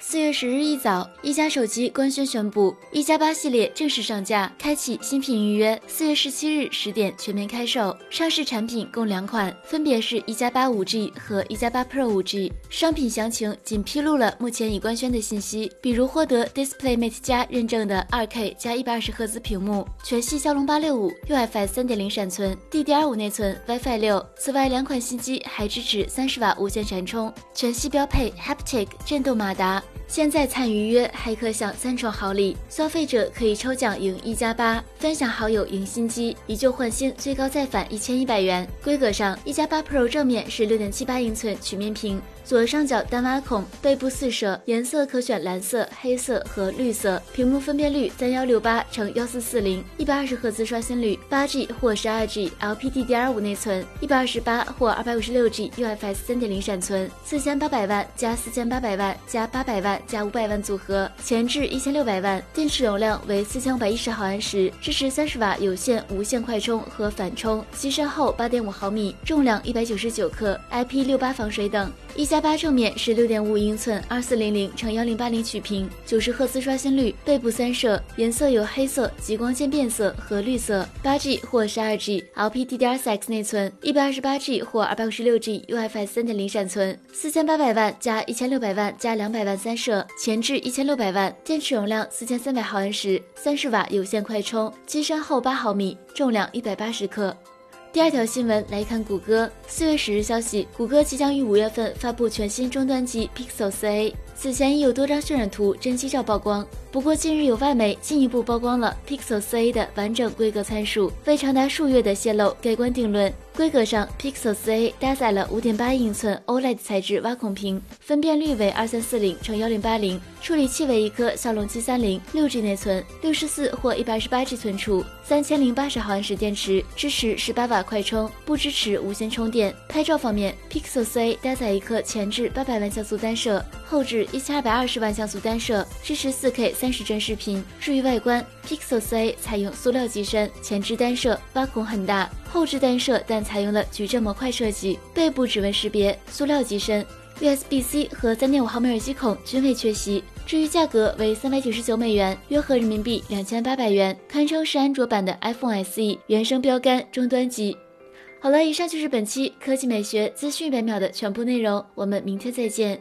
四月十日一早，一加手机官宣宣布，一加八系列正式上架，开启新品预约。四月十七日十点全面开售，上市产品共两款，分别是一加八五 G 和一加八 Pro 五 G。商品详情仅披露了目前已官宣的信息，比如获得 DisplayMate 加认证的二 K 加一百二十赫兹屏幕，全系骁龙八六五 UFS 三点零闪存，DDR 五内存，WiFi 六。此外，两款新机还支持三十瓦无线闪充，全系标配 Haptic 震动马达。现在参与预约还可享三重好礼，消费者可以抽奖赢一加八，分享好友赢新机，以旧换新，最高再返一千一百元。规格上，一加八 Pro 正面是六点七八英寸曲面屏。左上角单挖孔，背部四摄，颜色可选蓝色、黑色和绿色。屏幕分辨率三幺六八乘幺四四零，一百二十赫兹刷新率，八 G 或十二 G LPDDR5 内存，一百二十八或二百五十六 G UFS 三点零闪存，四千八百万加四千八百万加八百万加五百万组合，前置一千六百万，电池容量为四千五百一十毫安时，支持三十瓦有线、无线快充和反充，机身厚八点五毫米，重量一百九十九克，IP 六八防水等。一加八正面是六点五英寸二四零零乘幺零八零曲屏，九十赫兹刷新率，背部三摄，颜色有黑色、极光渐变色和绿色，八 G 或十二 G LPDDR4X 内存，一百二十八 G 或二百五十六 G UFS 三点零闪存，四千八百万加一千六百万加两百万三十前置一千六百万，电池容量四千三百毫安时，三十瓦有线快充，机身厚八毫米，重量一百八十克。第二条新闻来看，谷歌四月十日消息，谷歌即将于五月份发布全新终端机 Pixel 4a。此前已有多张渲染图、真机照曝光，不过近日有外媒进一步曝光了 Pixel 4a 的完整规格参数，为长达数月的泄露盖棺定论。规格上，Pixel 4a 搭载了5.8英寸 OLED 材质挖孔屏，分辨率为2340乘1080，处理器为一颗骁龙 730，6G 内存，64或 128G 存储，3080毫安时电池，支持18瓦快充，不支持无线充电。拍照方面，Pixel 4a 搭载一颗前置800万像素单摄，后置1220万像素单摄，支持 4K 三十帧视频。至于外观，Pixel 4a 采用塑料机身，前置单摄，挖孔很大。后置单摄，但采用了矩阵模块设计，背部指纹识别，塑料机身，USB-C 和3.5毫米耳机孔均未缺席。至于价格为三百九十九美元，约合人民币两千八百元，堪称是安卓版的 iPhone SE 原生标杆终端机。好了，以上就是本期科技美学资讯一百秒的全部内容，我们明天再见。